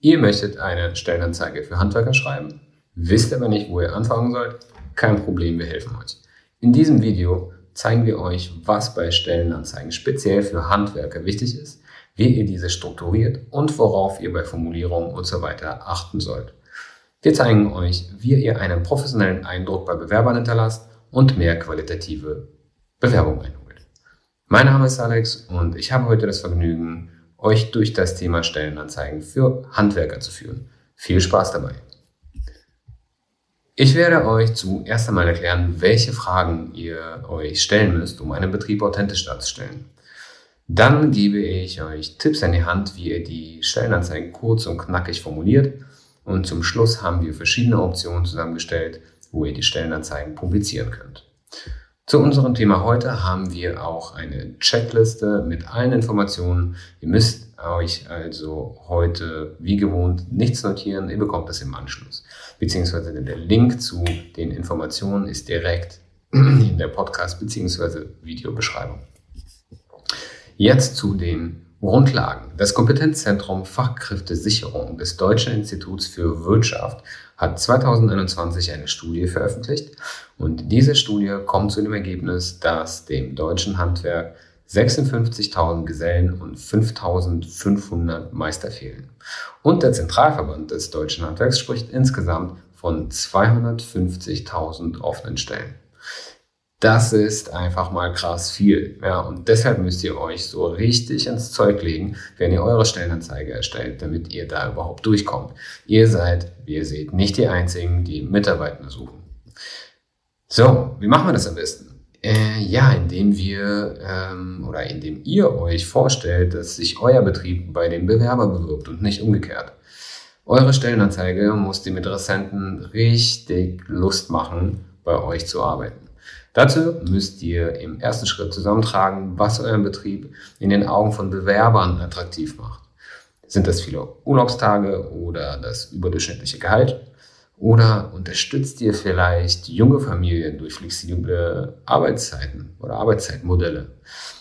Ihr möchtet eine Stellenanzeige für Handwerker schreiben, wisst aber nicht, wo ihr anfangen sollt? Kein Problem, wir helfen euch. In diesem Video zeigen wir euch, was bei Stellenanzeigen speziell für Handwerker wichtig ist, wie ihr diese strukturiert und worauf ihr bei Formulierungen und so achten sollt. Wir zeigen euch, wie ihr einen professionellen Eindruck bei Bewerbern hinterlasst und mehr qualitative Bewerbungen einholt. Mein Name ist Alex und ich habe heute das Vergnügen, euch durch das Thema Stellenanzeigen für Handwerker zu führen. Viel Spaß dabei! Ich werde euch zuerst einmal erklären, welche Fragen ihr euch stellen müsst, um einen Betrieb authentisch darzustellen. Dann gebe ich euch Tipps an die Hand, wie ihr die Stellenanzeigen kurz und knackig formuliert. Und zum Schluss haben wir verschiedene Optionen zusammengestellt, wo ihr die Stellenanzeigen publizieren könnt. Zu unserem Thema heute haben wir auch eine Checkliste mit allen Informationen. Ihr müsst euch also heute wie gewohnt nichts notieren, ihr bekommt das im Anschluss. Beziehungsweise der Link zu den Informationen ist direkt in der Podcast- bzw. Videobeschreibung. Jetzt zu den Grundlagen. Das Kompetenzzentrum Fachkräftesicherung des Deutschen Instituts für Wirtschaft hat 2021 eine Studie veröffentlicht und diese Studie kommt zu dem Ergebnis, dass dem deutschen Handwerk 56.000 Gesellen und 5.500 Meister fehlen. Und der Zentralverband des deutschen Handwerks spricht insgesamt von 250.000 offenen Stellen. Das ist einfach mal krass viel. Ja, und deshalb müsst ihr euch so richtig ins Zeug legen, wenn ihr eure Stellenanzeige erstellt, damit ihr da überhaupt durchkommt. Ihr seid, wie ihr seht, nicht die Einzigen, die Mitarbeiter suchen. So, wie machen wir das am besten? Äh, ja, indem wir ähm, oder indem ihr euch vorstellt, dass sich euer Betrieb bei dem Bewerber bewirbt und nicht umgekehrt. Eure Stellenanzeige muss dem Interessenten richtig Lust machen, bei euch zu arbeiten. Dazu müsst ihr im ersten Schritt zusammentragen, was euren Betrieb in den Augen von Bewerbern attraktiv macht. Sind das viele Urlaubstage oder das überdurchschnittliche Gehalt? Oder unterstützt ihr vielleicht junge Familien durch flexible Arbeitszeiten oder Arbeitszeitmodelle?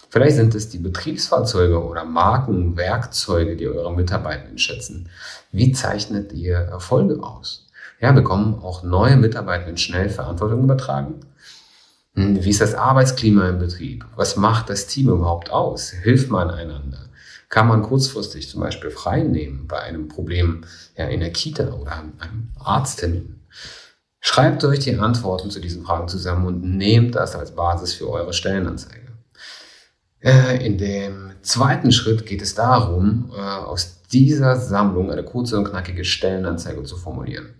Vielleicht sind es die Betriebsfahrzeuge oder Markenwerkzeuge, die eure Mitarbeitenden schätzen. Wie zeichnet ihr Erfolge aus? Ja, bekommen auch neue Mitarbeitenden schnell Verantwortung übertragen? Hm, wie ist das Arbeitsklima im Betrieb? Was macht das Team überhaupt aus? Hilft man einander? Kann man kurzfristig zum Beispiel frei nehmen bei einem Problem ja, in der Kita oder einem Arzttermin? Schreibt euch die Antworten zu diesen Fragen zusammen und nehmt das als Basis für eure Stellenanzeige. Äh, in dem zweiten Schritt geht es darum, äh, aus dieser Sammlung eine kurze und knackige Stellenanzeige zu formulieren.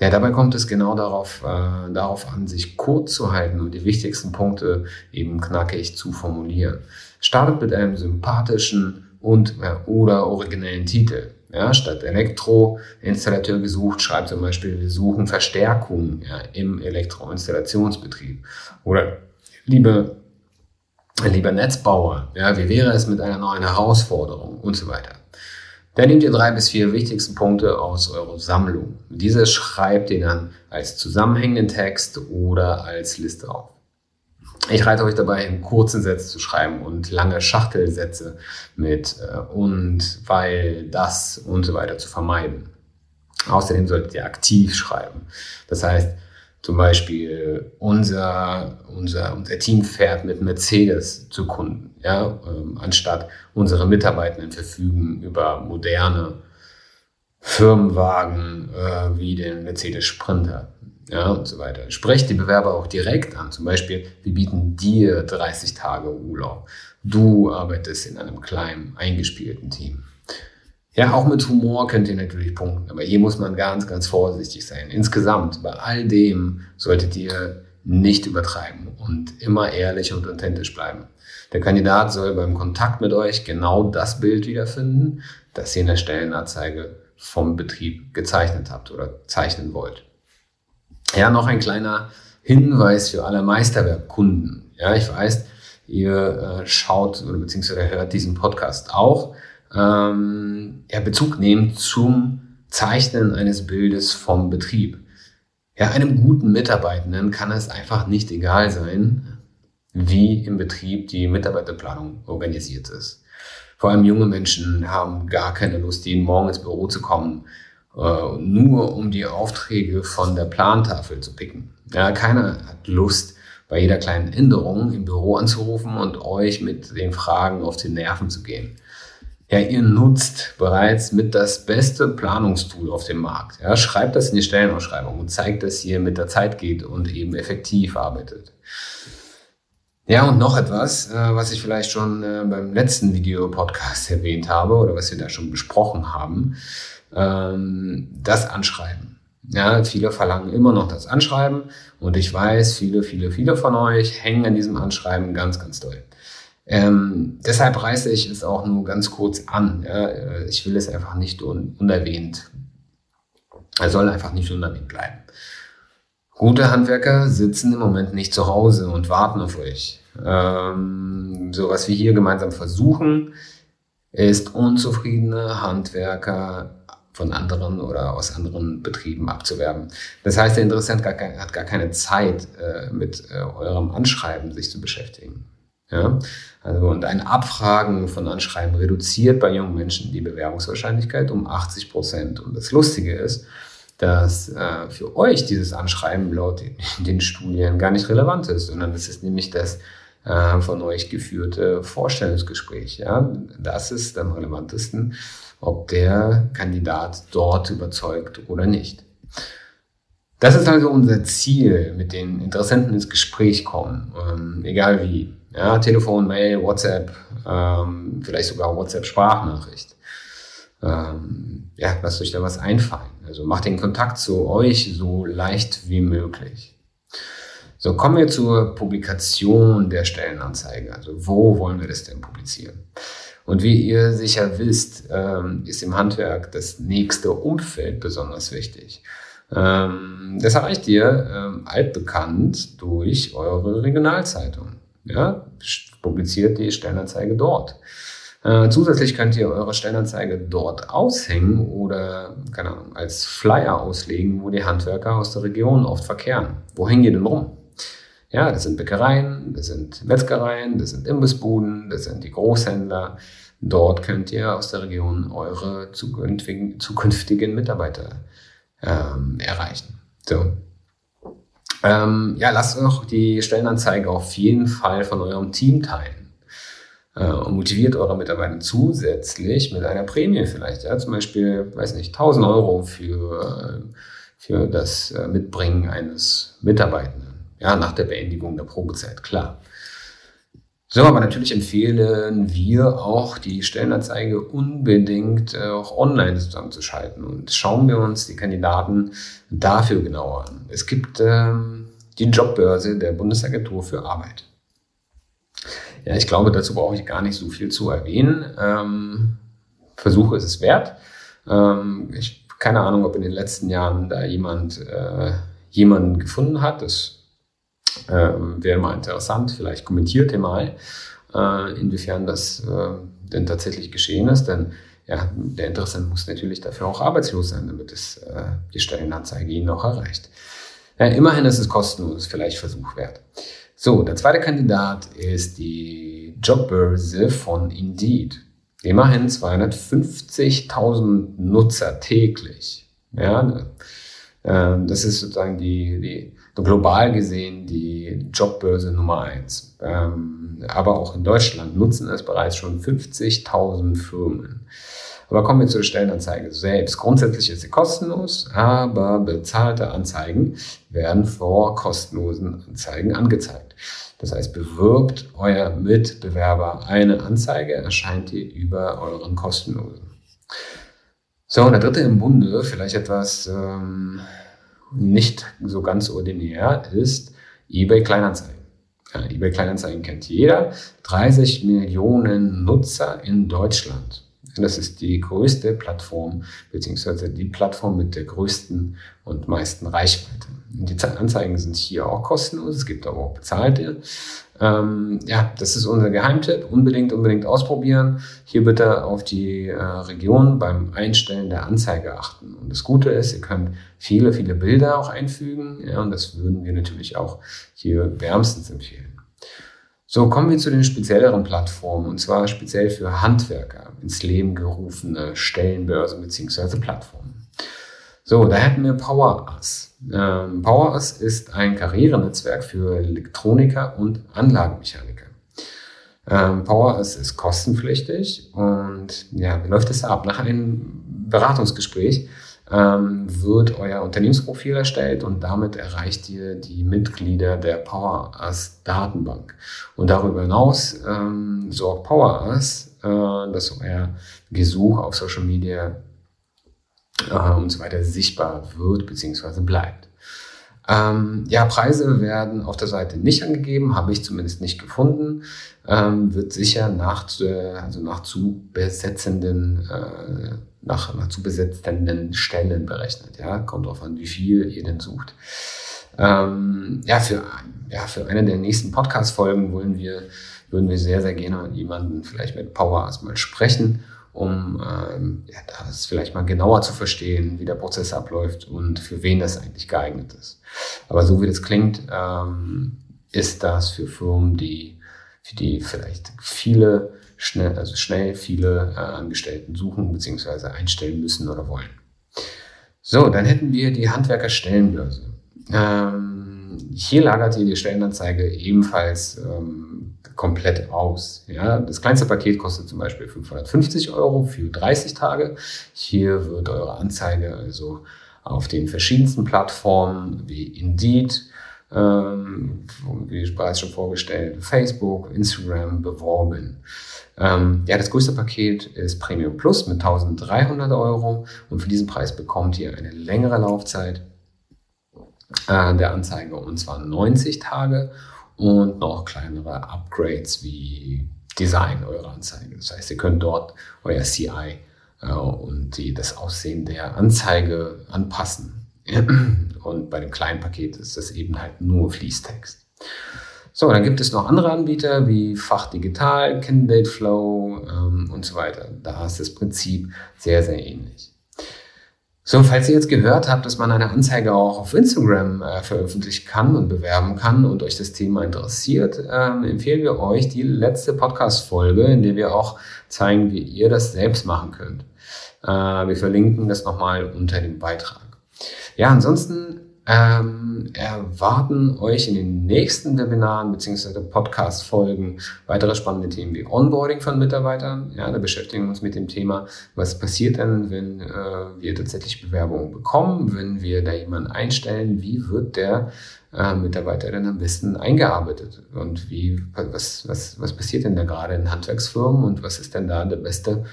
Ja, dabei kommt es genau darauf, äh, darauf an, sich kurz zu halten und die wichtigsten Punkte eben knackig zu formulieren. Startet mit einem sympathischen und äh, oder originellen Titel. Ja, statt Elektroinstallateur gesucht, schreibt zum Beispiel, wir suchen Verstärkung ja, im Elektroinstallationsbetrieb. Oder liebe, lieber Netzbauer, ja, wie wäre es mit einer neuen Herausforderung und so weiter. Dann nehmt ihr drei bis vier wichtigsten Punkte aus eurer Sammlung. Diese schreibt ihr dann als zusammenhängenden Text oder als Liste auf. Ich reite euch dabei, in kurzen Sätzen zu schreiben und lange Schachtelsätze mit äh, und, weil, das und so weiter zu vermeiden. Außerdem solltet ihr aktiv schreiben. Das heißt, zum Beispiel unser, unser, unser Team fährt mit Mercedes zu Kunden, ja, ähm, anstatt unsere Mitarbeitenden verfügen über moderne Firmenwagen äh, wie den Mercedes Sprinter ja, und so weiter. Sprecht die Bewerber auch direkt an. Zum Beispiel, wir bieten dir 30 Tage Urlaub. Du arbeitest in einem kleinen, eingespielten Team. Ja, auch mit Humor könnt ihr natürlich punkten, aber hier muss man ganz, ganz vorsichtig sein. Insgesamt, bei all dem solltet ihr nicht übertreiben und immer ehrlich und authentisch bleiben. Der Kandidat soll beim Kontakt mit euch genau das Bild wiederfinden, das ihr in der Stellenanzeige vom Betrieb gezeichnet habt oder zeichnen wollt. Ja, noch ein kleiner Hinweis für alle Meisterwerkkunden. Ja, ich weiß, ihr äh, schaut oder beziehungsweise hört diesen Podcast auch ähm, ja, Bezug nehmen zum Zeichnen eines Bildes vom Betrieb. Ja, einem guten Mitarbeitenden kann es einfach nicht egal sein, wie im Betrieb die Mitarbeiterplanung organisiert ist. Vor allem junge Menschen haben gar keine Lust, jeden Morgen ins Büro zu kommen, äh, nur um die Aufträge von der Plantafel zu picken. Ja, keiner hat Lust, bei jeder kleinen Änderung im Büro anzurufen und euch mit den Fragen auf die Nerven zu gehen. Ja, ihr nutzt bereits mit das beste Planungstool auf dem Markt. Ja, schreibt das in die Stellenausschreibung und zeigt, dass ihr mit der Zeit geht und eben effektiv arbeitet. Ja, und noch etwas, äh, was ich vielleicht schon äh, beim letzten Videopodcast erwähnt habe oder was wir da schon besprochen haben, ähm, das Anschreiben. Ja, viele verlangen immer noch das Anschreiben und ich weiß, viele, viele, viele von euch hängen an diesem Anschreiben ganz, ganz doll. Ähm, deshalb reiße ich es auch nur ganz kurz an. Ja, äh, ich will es einfach nicht un unerwähnt. Er soll einfach nicht unerwähnt bleiben. Gute Handwerker sitzen im Moment nicht zu Hause und warten auf euch. Ähm, so was wir hier gemeinsam versuchen, ist unzufriedene Handwerker von anderen oder aus anderen Betrieben abzuwerben. Das heißt, der Interessent hat gar keine Zeit, äh, mit äh, eurem Anschreiben sich zu beschäftigen. Ja? Also, und ein Abfragen von Anschreiben reduziert bei jungen Menschen die Bewerbungswahrscheinlichkeit um 80 Prozent. Und das Lustige ist, dass äh, für euch dieses Anschreiben laut den Studien gar nicht relevant ist, sondern es ist nämlich das äh, von euch geführte Vorstellungsgespräch. Ja? Das ist am relevantesten, ob der Kandidat dort überzeugt oder nicht. Das ist also unser Ziel, mit den Interessenten ins Gespräch kommen, ähm, egal wie. Ja, Telefon, Mail, WhatsApp, ähm, vielleicht sogar WhatsApp-Sprachnachricht. Ähm, ja, lasst euch da was einfallen. Also macht den Kontakt zu euch so leicht wie möglich. So, kommen wir zur Publikation der Stellenanzeige. Also wo wollen wir das denn publizieren? Und wie ihr sicher wisst, ähm, ist im Handwerk das nächste Umfeld besonders wichtig. Ähm, das erreicht ihr ähm, altbekannt durch eure Regionalzeitung. Ja, publiziert die Stellenanzeige dort. Äh, zusätzlich könnt ihr eure Stellenanzeige dort aushängen oder, keine Ahnung, als Flyer auslegen, wo die Handwerker aus der Region oft verkehren. Wo hängen die denn rum? Ja, das sind Bäckereien, das sind Metzgereien, das sind Imbissbuden, das sind die Großhändler. Dort könnt ihr aus der Region eure zukünftigen, zukünftigen Mitarbeiter ähm, erreichen. So. Ähm, ja, lasst doch die Stellenanzeige auf jeden Fall von eurem Team teilen äh, und motiviert eure Mitarbeiter zusätzlich mit einer Prämie vielleicht. Ja? Zum Beispiel, weiß nicht, 1000 Euro für, für das äh, Mitbringen eines Mitarbeitenden. Ja, nach der Beendigung der Probezeit, klar. So, aber natürlich empfehlen wir auch die Stellenanzeige unbedingt äh, auch online zusammenzuschalten und schauen wir uns die Kandidaten dafür genauer an. Es gibt ähm, die Jobbörse der Bundesagentur für Arbeit. Ja, ich glaube, dazu brauche ich gar nicht so viel zu erwähnen. Ähm, Versuche ist es wert. Ähm, ich keine Ahnung, ob in den letzten Jahren da jemand äh, jemanden gefunden hat. Das äh, wäre mal interessant. Vielleicht kommentiert ihr mal, äh, inwiefern das äh, denn tatsächlich geschehen ist. Denn ja, der Interessent muss natürlich dafür auch arbeitslos sein, damit es äh, die Stellenanzeige ihn auch erreicht. Ja, immerhin ist es kostenlos, vielleicht Versuch wert. So, der zweite Kandidat ist die Jobbörse von Indeed. Immerhin 250.000 Nutzer täglich. Ja, ähm, das ist sozusagen die, die global gesehen die Jobbörse Nummer eins. Ähm, aber auch in Deutschland nutzen es bereits schon 50.000 Firmen. Aber kommen wir zur Stellenanzeige selbst. Grundsätzlich ist sie kostenlos, aber bezahlte Anzeigen werden vor kostenlosen Anzeigen angezeigt. Das heißt, bewirbt euer Mitbewerber eine Anzeige, erscheint die über euren kostenlosen. So, und der dritte im Bunde, vielleicht etwas ähm, nicht so ganz ordinär, ist eBay Kleinanzeigen. Ja, eBay Kleinanzeigen kennt jeder. 30 Millionen Nutzer in Deutschland. Das ist die größte Plattform, beziehungsweise die Plattform mit der größten und meisten Reichweite. Die Anzeigen sind hier auch kostenlos, es gibt aber auch bezahlte. Ähm, ja, das ist unser Geheimtipp. Unbedingt, unbedingt ausprobieren. Hier bitte auf die äh, Region beim Einstellen der Anzeige achten. Und das Gute ist, ihr könnt viele, viele Bilder auch einfügen. Ja, und das würden wir natürlich auch hier wärmstens empfehlen. So, kommen wir zu den spezielleren Plattformen und zwar speziell für Handwerker ins Leben gerufene Stellenbörsen bzw. Plattformen. So, da hätten wir PowerUs. Ähm, PowerUs ist ein Karrierenetzwerk für Elektroniker und Anlagenmechaniker. Ähm, PowerUs ist kostenpflichtig und ja, wie läuft es ab? Nach einem Beratungsgespräch wird euer Unternehmensprofil erstellt und damit erreicht ihr die Mitglieder der PowerUs Datenbank. Und darüber hinaus ähm, sorgt PowerUs, äh, dass euer Gesuch auf Social Media äh, und so weiter sichtbar wird bzw. bleibt. Ähm, ja, Preise werden auf der Seite nicht angegeben, habe ich zumindest nicht gefunden. Ähm, wird sicher nach, äh, also nach zu besetzenden, äh, nach, nach zu besetzenden Stellen berechnet. Ja, kommt darauf an, wie viel ihr denn sucht. Ähm, ja, für, ja, für eine der nächsten Podcast-Folgen wollen wir, würden wir sehr, sehr gerne jemanden vielleicht mit Power erstmal sprechen um ähm, ja, das vielleicht mal genauer zu verstehen, wie der Prozess abläuft und für wen das eigentlich geeignet ist. Aber so wie das klingt, ähm, ist das für Firmen, die für die vielleicht viele schnell, also schnell viele äh, Angestellten suchen bzw. einstellen müssen oder wollen. So, dann hätten wir die Handwerkerstellenbörse. Ähm, hier lagert ihr die Stellenanzeige ebenfalls ähm, komplett aus. Ja, das kleinste Paket kostet zum Beispiel 550 Euro für 30 Tage. Hier wird eure Anzeige also auf den verschiedensten Plattformen wie Indeed, ähm, wie bereits schon vorgestellt, Facebook, Instagram beworben. Ähm, ja, das größte Paket ist Premium Plus mit 1300 Euro und für diesen Preis bekommt ihr eine längere Laufzeit äh, der Anzeige und zwar 90 Tage und noch kleinere Upgrades wie Design eurer Anzeige. Das heißt, ihr könnt dort euer CI äh, und die, das Aussehen der Anzeige anpassen. Und bei dem kleinen Paket ist das eben halt nur Fließtext. So, dann gibt es noch andere Anbieter wie Fach Digital, Candidate Flow ähm, und so weiter. Da ist das Prinzip sehr, sehr ähnlich. So, falls ihr jetzt gehört habt, dass man eine Anzeige auch auf Instagram äh, veröffentlichen kann und bewerben kann und euch das Thema interessiert, ähm, empfehlen wir euch die letzte Podcast-Folge, in der wir auch zeigen, wie ihr das selbst machen könnt. Äh, wir verlinken das nochmal unter dem Beitrag. Ja, ansonsten ähm, erwarten euch in den nächsten Webinaren bzw. Podcast-Folgen weitere spannende Themen wie Onboarding von Mitarbeitern. Ja, da beschäftigen wir uns mit dem Thema, was passiert denn, wenn äh, wir tatsächlich Bewerbungen bekommen, wenn wir da jemanden einstellen, wie wird der äh, Mitarbeiter denn am besten eingearbeitet und wie, was, was, was passiert denn da gerade in Handwerksfirmen und was ist denn da der beste,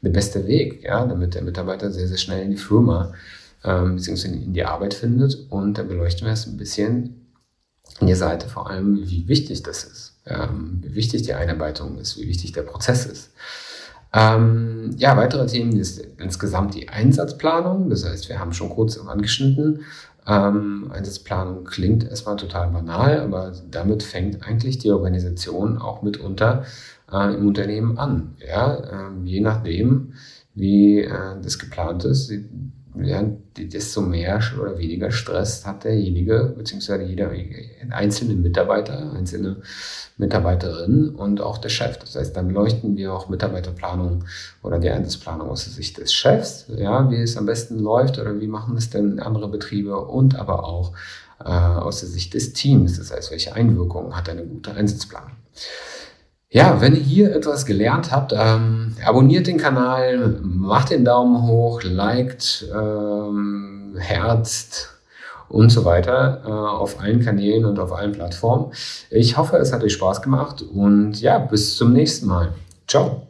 der beste Weg, ja, damit der Mitarbeiter sehr, sehr schnell in die Firma ähm, beziehungsweise in die Arbeit findet. Und da beleuchten wir es ein bisschen an der Seite vor allem, wie wichtig das ist, ähm, wie wichtig die Einarbeitung ist, wie wichtig der Prozess ist. Ähm, ja, weitere Themen ist insgesamt die Einsatzplanung. Das heißt, wir haben schon kurz angeschnitten. Ähm, Einsatzplanung klingt erstmal total banal, aber damit fängt eigentlich die Organisation auch mitunter äh, im Unternehmen an. Ja, äh, je nachdem, wie äh, das geplant ist, ja, desto mehr oder weniger Stress hat derjenige, beziehungsweise jeder einzelne Mitarbeiter, einzelne Mitarbeiterin und auch der Chef. Das heißt, dann beleuchten wir auch Mitarbeiterplanung oder die Einsatzplanung aus der Sicht des Chefs, ja, wie es am besten läuft oder wie machen es denn andere Betriebe und aber auch äh, aus der Sicht des Teams. Das heißt, welche Einwirkungen hat eine gute Einsatzplanung? Ja, wenn ihr hier etwas gelernt habt, ähm, abonniert den Kanal, macht den Daumen hoch, liked, ähm, herzt und so weiter äh, auf allen Kanälen und auf allen Plattformen. Ich hoffe, es hat euch Spaß gemacht und ja, bis zum nächsten Mal. Ciao.